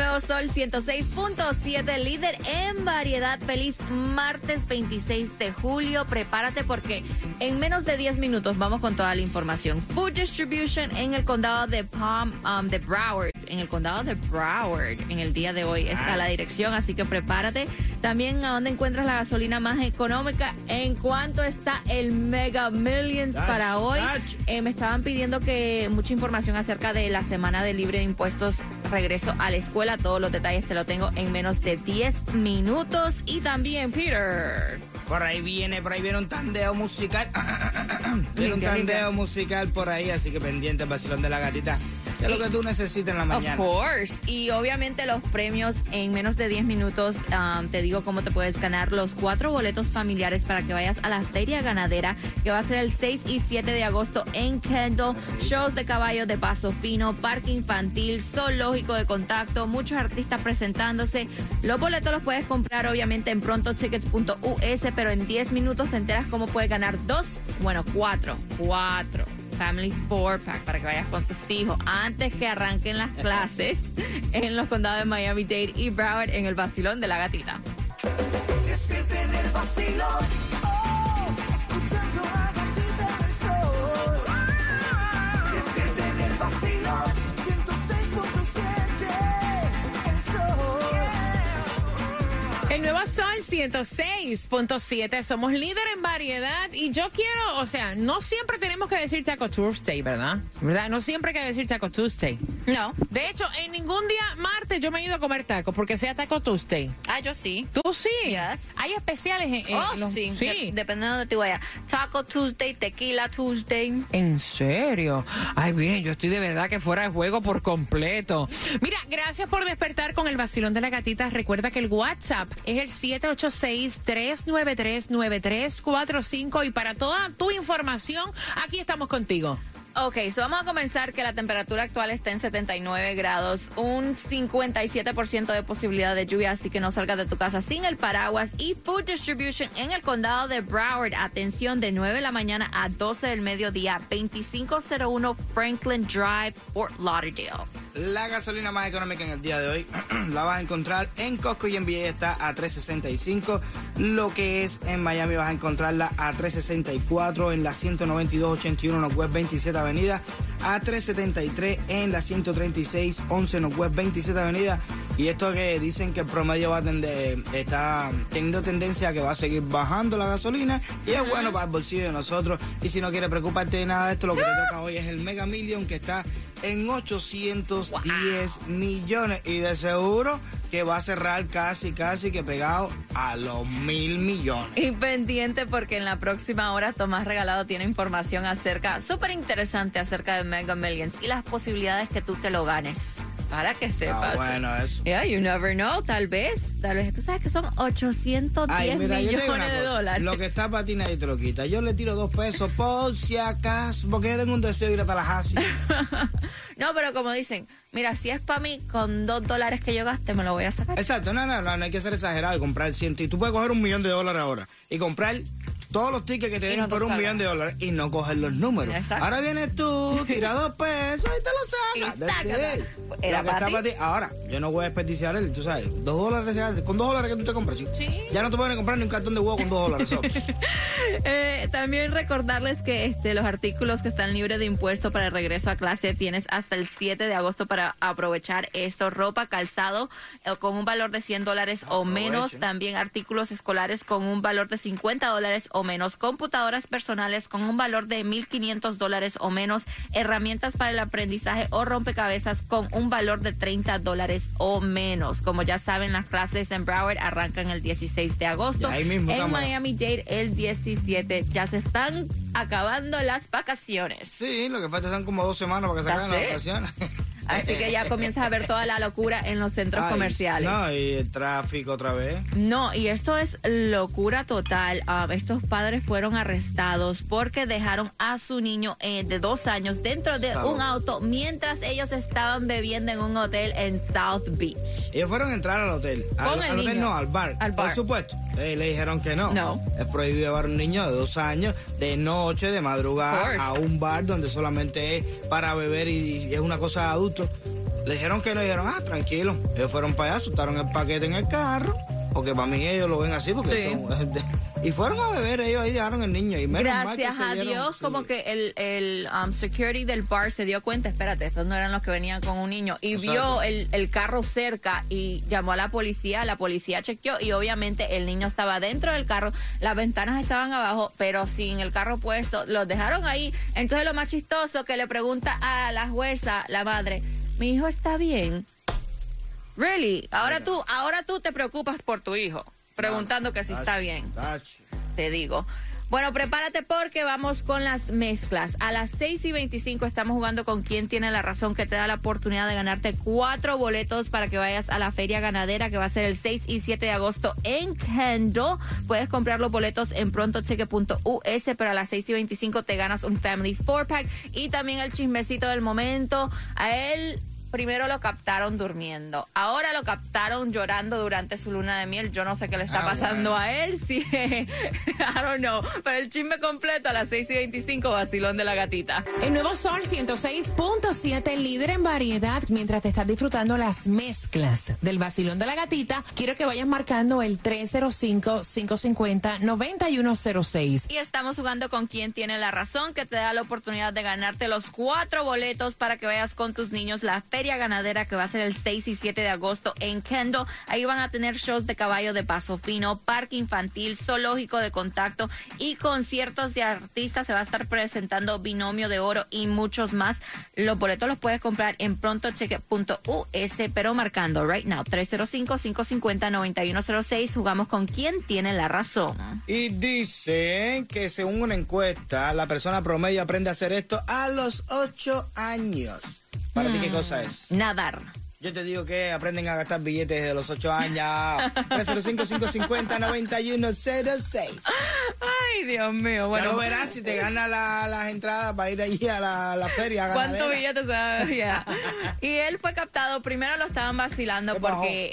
Nuevo Sol 106.7, líder en variedad. Feliz martes 26 de julio. Prepárate porque en menos de 10 minutos vamos con toda la información. Food Distribution en el condado de Palm, um, de Broward. En el condado de Broward. En el día de hoy está la dirección, así que prepárate. También a dónde encuentras la gasolina más económica. En cuánto está el Mega Millions para hoy. Eh, me estaban pidiendo que mucha información acerca de la semana de libre de impuestos regreso a la escuela. Todos los detalles te lo tengo en menos de 10 minutos. Y también, Peter. Por ahí viene, por ahí viene un tandeo musical. viene un tandeo musical por ahí, así que pendiente, vacilón de la gatita. Es lo que tú necesitas en la Of mañana. course. Y obviamente los premios en menos de 10 minutos. um, te digo cómo te puedes ganar los cuatro boletos familiares para que vayas a la Feria Ganadera, que va a ser el 6 y 7 de agosto en Kendall. Shows de caballo de paso fino, parque infantil, zoológico de contacto, muchos artistas presentándose. Los boletos los puedes comprar obviamente en prontotickets.us, pero en 10 minutos te enteras cómo puedes ganar dos, bueno, cuatro, cuatro. Family Four Pack para que vayas con tus hijos antes que arranquen las clases en los condados de Miami-Dade y Broward en el vacilón de la gatita. Despierten el vacilón. Oh, escuchando a Gatita en el sol. Despierten el vacilón. 106.7 el sol. El nuevo Sol 106.7, somos líder en variedad y yo quiero, o sea, no siempre tenemos que decir Taco Tuesday, ¿verdad? ¿Verdad? No siempre hay que decir Taco Tuesday. No. De hecho, en ningún día martes yo me he ido a comer taco porque sea Taco Tuesday. Ah, yo sí. ¿Tú sí? Yes. Hay especiales en, en Oh, los- sí. sí. De- dependiendo de tu vaya. Taco Tuesday, Tequila Tuesday. ¿En serio? Ay, miren, yo estoy de verdad que fuera de juego por completo. Mira, gracias por despertar con el vacilón de la gatita. Recuerda que el WhatsApp es el 786-393-9345 y para toda tu información, aquí estamos contigo. Ok, so vamos a comenzar que la temperatura actual está en 79 grados, un 57% de posibilidad de lluvia, así que no salgas de tu casa sin el paraguas. Y Food Distribution en el condado de Broward, atención, de 9 de la mañana a 12 del mediodía, 2501 Franklin Drive, Fort Lauderdale. La gasolina más económica en el día de hoy la vas a encontrar en Costco y en VA está a 3.65. Lo que es en Miami vas a encontrarla a 3.64 en la 192.81 Northwest 27 Avenida, a 3.73 en la 136.11 Northwest 27 Avenida. Y esto que dicen que el promedio va a tender, está teniendo tendencia a que va a seguir bajando la gasolina y es bueno para el bolsillo de nosotros. Y si no quieres preocuparte de nada de esto, lo que te toca hoy es el Mega Million que está en 810 millones y de seguro que va a cerrar casi, casi que pegado a los mil millones. Y pendiente porque en la próxima hora Tomás Regalado tiene información acerca, súper interesante acerca de Mega Millions y las posibilidades que tú te lo ganes. Para que Ah, sepas. bueno, eso. Yeah, you never know, tal vez. Tal vez tú sabes que son 810 Ay, mira, yo millones de dólares. Lo que está para ti nadie te lo quita. Yo le tiro dos pesos por si acaso, porque yo tengo un deseo de ir a Tallahassee. no, pero como dicen, mira, si es para mí, con dos dólares que yo gaste, me lo voy a sacar. Exacto, no, no, no, no hay que ser exagerado y comprar 100. Y tú puedes coger un millón de dólares ahora y comprar todos los tickets que te te por un millón de dólares y no coger los números. Exacto. Ahora vienes tú, tira dos pesos y te lo sacas. Era para ti. para ti. Ahora, yo no voy a desperdiciar el, tú sabes, dos dólares, con dos dólares que tú te compras, chico. Sí. Ya no te pueden comprar ni un cartón de huevo con dos dólares. Eh, también recordarles que este, los artículos que están libres de impuesto para el regreso a clase tienes hasta el 7 de agosto para aprovechar esto. Ropa, calzado eh, con un valor de 100 dólares o menos. También artículos escolares con un valor de 50 dólares o menos. Computadoras personales con un valor de 1.500 dólares o menos. Herramientas para el aprendizaje o rompecabezas con un valor de 30 dólares o menos. Como ya saben, las clases en Broward arrancan el 16 de agosto. Y ahí mismo, en. Miami Dade el 17. Ya se están acabando las vacaciones. Sí, lo que falta son como dos semanas para que se acaben las vacaciones. Así que ya comienzas a ver toda la locura en los centros Ay, comerciales. No, y el tráfico otra vez. No, y esto es locura total. Ah, estos padres fueron arrestados porque dejaron a su niño eh, de dos años dentro de un auto mientras ellos estaban bebiendo en un hotel en South Beach. Ellos fueron a entrar al hotel. Al, Con el al hotel no, al bar. Al bar. Por supuesto. Eh, le dijeron que no. No. Es prohibido llevar un niño de dos años de noche, de madrugada, a un bar donde solamente es para beber y, y es una cosa de Le dijeron que no, dijeron, ah, tranquilo. Ellos fueron para allá, soltaron el paquete en el carro. Porque para mí ellos lo ven así, porque Sí. son- Y fueron a beber, ellos ahí dejaron el niño. Y menos mal que Gracias a Dios, sí. como que el, el um, security del bar se dio cuenta, espérate, estos no eran los que venían con un niño, y Exacto. vio el, el carro cerca y llamó a la policía, la policía chequeó y obviamente el niño estaba dentro del carro, las ventanas estaban abajo, pero sin el carro puesto, los dejaron ahí. Entonces lo más chistoso que le pregunta a la jueza, la madre, mi hijo está bien. Really? Ahora tú, ahora tú te preocupas por tu hijo, preguntando que si está bien te digo. Bueno, prepárate porque vamos con las mezclas. A las 6 y 25 estamos jugando con quien tiene la razón que te da la oportunidad de ganarte cuatro boletos para que vayas a la feria ganadera que va a ser el 6 y 7 de agosto en Kendall. Puedes comprar los boletos en prontocheque.us, pero a las 6 y 25 te ganas un Family 4-Pack y también el chismecito del momento. A él primero lo captaron durmiendo. Ahora lo captaron llorando durante su luna de miel. Yo no sé qué le está Ah, pasando bueno. a él. Sí, I don't know. Pero el chisme completo a las 6 y 25, vacilón de la gatita. El nuevo Sol 106.7, líder en variedad. Mientras te estás disfrutando las mezclas del vacilón de la gatita, quiero que vayas marcando el 305-550-9106. Y estamos jugando con quien tiene la razón, que te da la oportunidad de ganarte los cuatro boletos para que vayas con tus niños la feria ganadera que va a ser el 6 y 7 de agosto en Kendall. Ahí van a tener shows de caballo de paso fino, parque infantil, zoológico de contacto y conciertos de artistas. Se va a estar presentando Binomio de Oro y muchos más. Los boletos los puedes comprar en prontocheque.us, pero marcando right now 305-550-9106. Jugamos con quien tiene la razón. Y dicen que según una encuesta, la persona promedio aprende a hacer esto a los 8 años. ¿Para ti qué cosa es? Nadar. Yo te digo que aprenden a gastar billetes desde los 8 años. 305-550-9106. Ay, Dios mío. Ya Bueno, lo verás si te ganas la- las entradas para ir allí a la, la feria. ¿Cuántos ganadera. billetes se yeah. Y él fue captado, primero lo estaban vacilando porque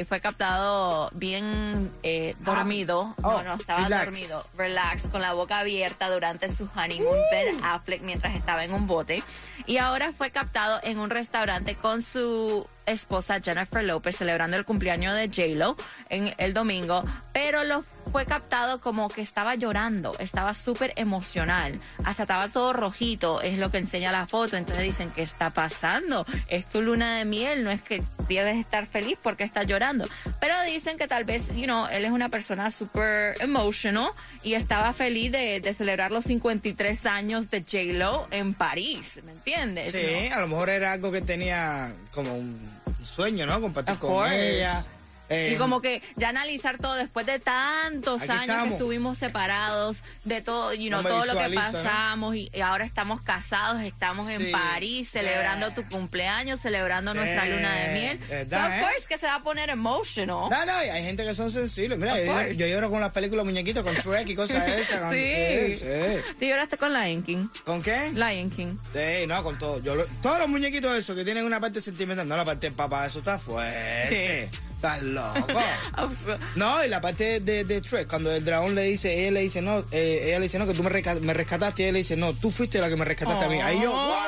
eh, fue captado bien eh, dormido. Oh, no, no, estaba relax. dormido, relax, con la boca abierta durante su honeymoon Ben Affleck mientras estaba en un bote. Y ahora fue captado en un restaurante con su esposa Jennifer López celebrando el cumpleaños de J-Lo en el domingo, pero lo fue captado como que estaba llorando, estaba súper emocional, hasta estaba todo rojito, es lo que enseña la foto, entonces dicen, ¿qué está pasando? Es tu luna de miel, no es que debes estar feliz porque está llorando, pero dicen que tal vez, you know, él es una persona súper emotional y estaba feliz de, de celebrar los 53 años de J-Lo en París, ¿me entiendes? Sí, ¿no? a lo mejor era algo que tenía como un sueño, ¿no? Compartir con ella. Eh, y como que ya analizar todo después de tantos años que estuvimos separados, de todo, you know, No todo lo que pasamos y, ahora estamos casados, estamos Sí, en París celebrando tu cumpleaños, celebrando Sí, nuestra luna de miel. ¿verdad, so, of eh? course que se va a poner emotional. No, no, y hay gente que son sensibles. Mira, yo, lloro con las películas muñequitos, con Shrek y cosas esas. con- Sí. sí. ¿Tú lloraste con Lion King? ¿Con qué? Lion King. Sí, no, con todo. Yo todos los muñequitos esos que tienen una parte sentimental, no la parte del papá, eso está fuerte. Estás loco. No, y la parte de, de Shrek, cuando el dragón le dice, ella le dice, no, eh, ella le dice, no, que tú me, me rescataste, y ella le dice, no, tú fuiste la que me rescataste a mí. Ahí yo, Oh. ¡guau!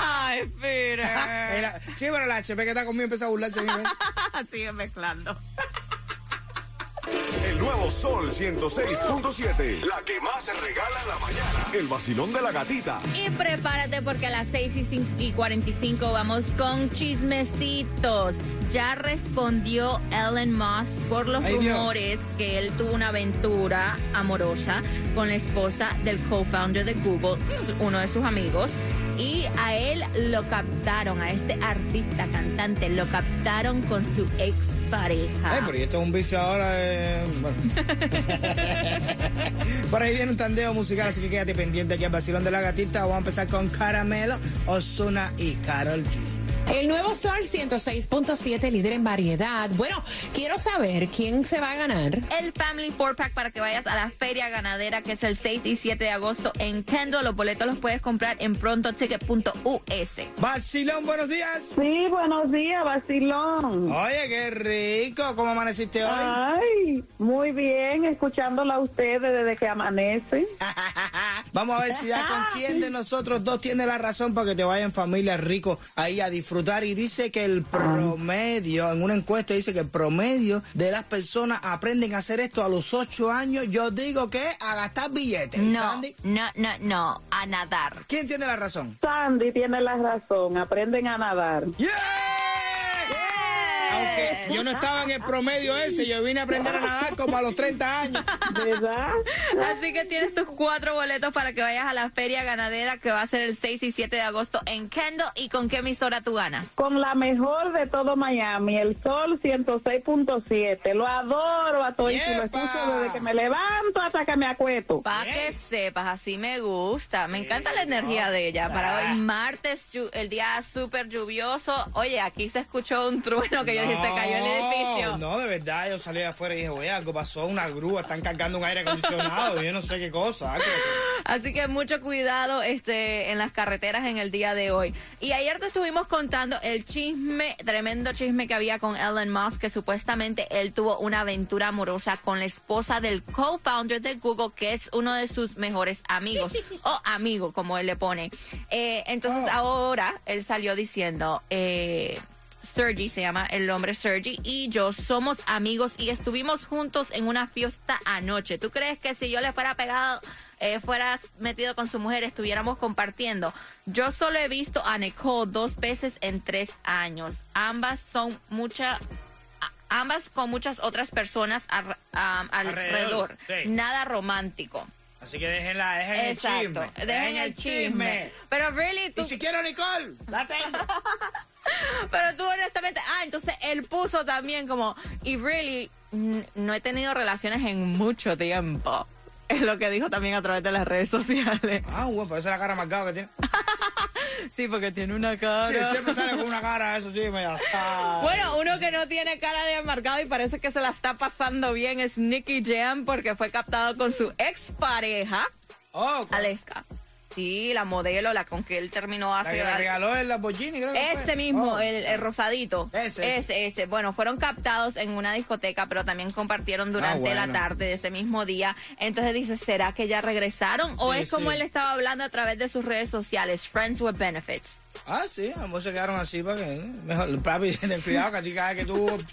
Ay, Peter. Sí, pero la HP que está conmigo empieza a burlarse. Sigue mezclando. El nuevo Sol 106.7. La que más se regala en la mañana. El vacilón de la gatita. Y prepárate porque a las 6 y, y 45 vamos con chismecitos. Ya respondió Ellen Moss por los Ay, Dios. rumores que él tuvo una aventura amorosa con la esposa del co-founder de Google, uno de sus amigos. Y a él lo captaron, a este artista cantante, lo captaron con su ex pareja. Ay, pero esto es un vicio ahora. eh, bueno. Por ahí viene un tandeo musical, así que quédate pendiente aquí al vacilón de la gatita. Vamos a empezar con Caramelo, Osuna y Carol G. El nuevo Sol 106.7, líder en variedad. Bueno, quiero saber quién se va a ganar. el Family Four Pack para que vayas a la feria ganadera que es el 6 y 7 de agosto en Kendall. Los boletos los puedes comprar en prontoticket.us. Vacilón, buenos días. Sí, buenos días, Basilón. Oye, qué rico. ¿Cómo amaneciste hoy? Ay, muy bien, escuchándola a ustedes desde que amanece. Vamos a ver si ya con quién de nosotros dos tiene la razón para que te vaya en familia rico ahí a disfrutar. Y dice que el promedio, en una encuesta dice que el promedio de las personas aprenden a hacer esto a los ocho años. Yo digo que a gastar billetes. No, Sandy, no, no, no, a nadar. ¿Quién tiene la razón? Sandy tiene la razón, aprenden a nadar. ¡Yeah! Yo no estaba en el promedio ese, yo vine a aprender a nadar como a los 30 años. ¿Verdad? Así que tienes tus cuatro boletos para que vayas a la feria ganadera que va a ser el 6 y 7 de agosto en Kendall. ¿Y con qué emisora tú ganas? Con la mejor de todo Miami, el Sol 106.7. Lo adoro a todos y lo escucho desde que me levanto hasta que me acuesto. Para que sepas, así me gusta. Me encanta la energía de ella. Para hoy, martes, llu- el día súper lluvioso. Oye, aquí se escuchó un trueno que yo dije, se cayó el edificio. No, de verdad, yo salí de afuera y dije, oye, algo pasó, una grúa, están cargando un aire acondicionado, yo no sé qué cosa. algo. Así que mucho cuidado este, en las carreteras en el día de hoy. Y ayer te estuvimos contando el chisme, tremendo chisme que había con Elon Musk, que supuestamente él tuvo una aventura amorosa con la esposa del co-founder de Google, que es uno de sus mejores amigos, o amigo, como él le pone. Eh, entonces ahora él salió diciendo... Eh, Sergi, se llama el hombre Sergi, y yo somos amigos y estuvimos juntos en una fiesta anoche. ¿Tú crees que si yo le fuera pegado, eh, fueras metido con su mujer, estuviéramos compartiendo? Yo solo he visto a Nicole dos veces en tres años. Ambas son mucha, ambas con muchas otras personas ar- am, alrededor. sí. Nada romántico. Así que déjenla, dejen el chisme. Dejen el chisme. Pero really, tú, Y si quiero Nicole, la tengo. Pero tú honestamente, ah, entonces él puso también como, y really, no he tenido relaciones en mucho tiempo. Es lo que dijo también a través de las redes sociales. Ah, bueno, por eso la cara marcada que tiene. Sí, porque tiene una cara. Sí, siempre sale con una cara, eso sí, me ya está. Bueno, uno que no tiene cara de amargado y parece que se la está pasando bien es Nicky Jam porque fue captado con su expareja, Oh, Aleska. Sí, la modelo, la con que él terminó la hace... que le regaló el Lamborghini, creo que fue. Ese mismo, Oh. el, el rosadito. Ese, ese. ese. Bueno, fueron captados en una discoteca, pero también compartieron durante Ah, la bueno. tarde de ese mismo día. Entonces dice, ¿será que ya regresaron? ¿O Sí, es como él estaba hablando a través de sus redes sociales? Friends with benefits. Ah, sí, a lo mejor se quedaron así para que. Mejor, papi, ten cuidado que cada vez que tú.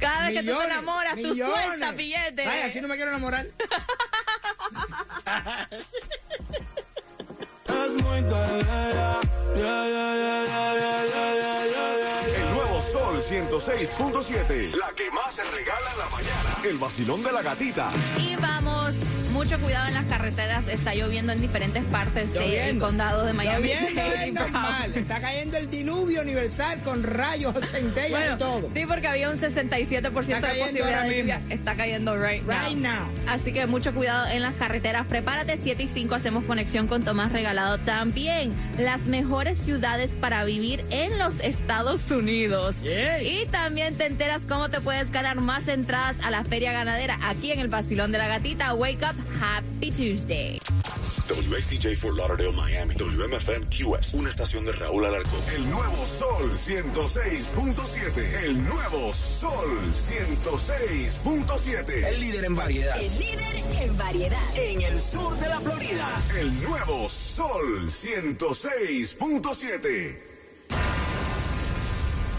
Cada vez que tú te enamoras, tú millones. sueltas billetes. Ay, así no me quiero enamorar. El nuevo Sol 106.7. La que más se regala en la mañana. El vacilón de la gatita. Y vamos mucho cuidado en las carreteras. Está lloviendo en diferentes partes del condado de Miami. Lloviendo es normal. Está cayendo el diluvio universal con rayos, centellas Bueno, y todo. sí, porque había un 67% de Está cayendo posibilidad de lluvia. mismo. Está cayendo right now. Right now. Así que mucho cuidado en las carreteras. Prepárate 7 y 5. Hacemos conexión con Tomás Regalado. También las mejores ciudades para vivir en los Estados Unidos. Y también te enteras cómo te puedes ganar más entradas a la feria ganadera aquí en el Basilón de la Gatita. Wake up, happy Tuesday. WXTJ for Lauderdale, Miami. WMFM QS. Una estación de Raúl Alarcón. El nuevo Sol 106.7. El nuevo Sol 106.7. El líder en variedad. El líder en variedad. En el sur de la Florida. El nuevo Sol 106.7.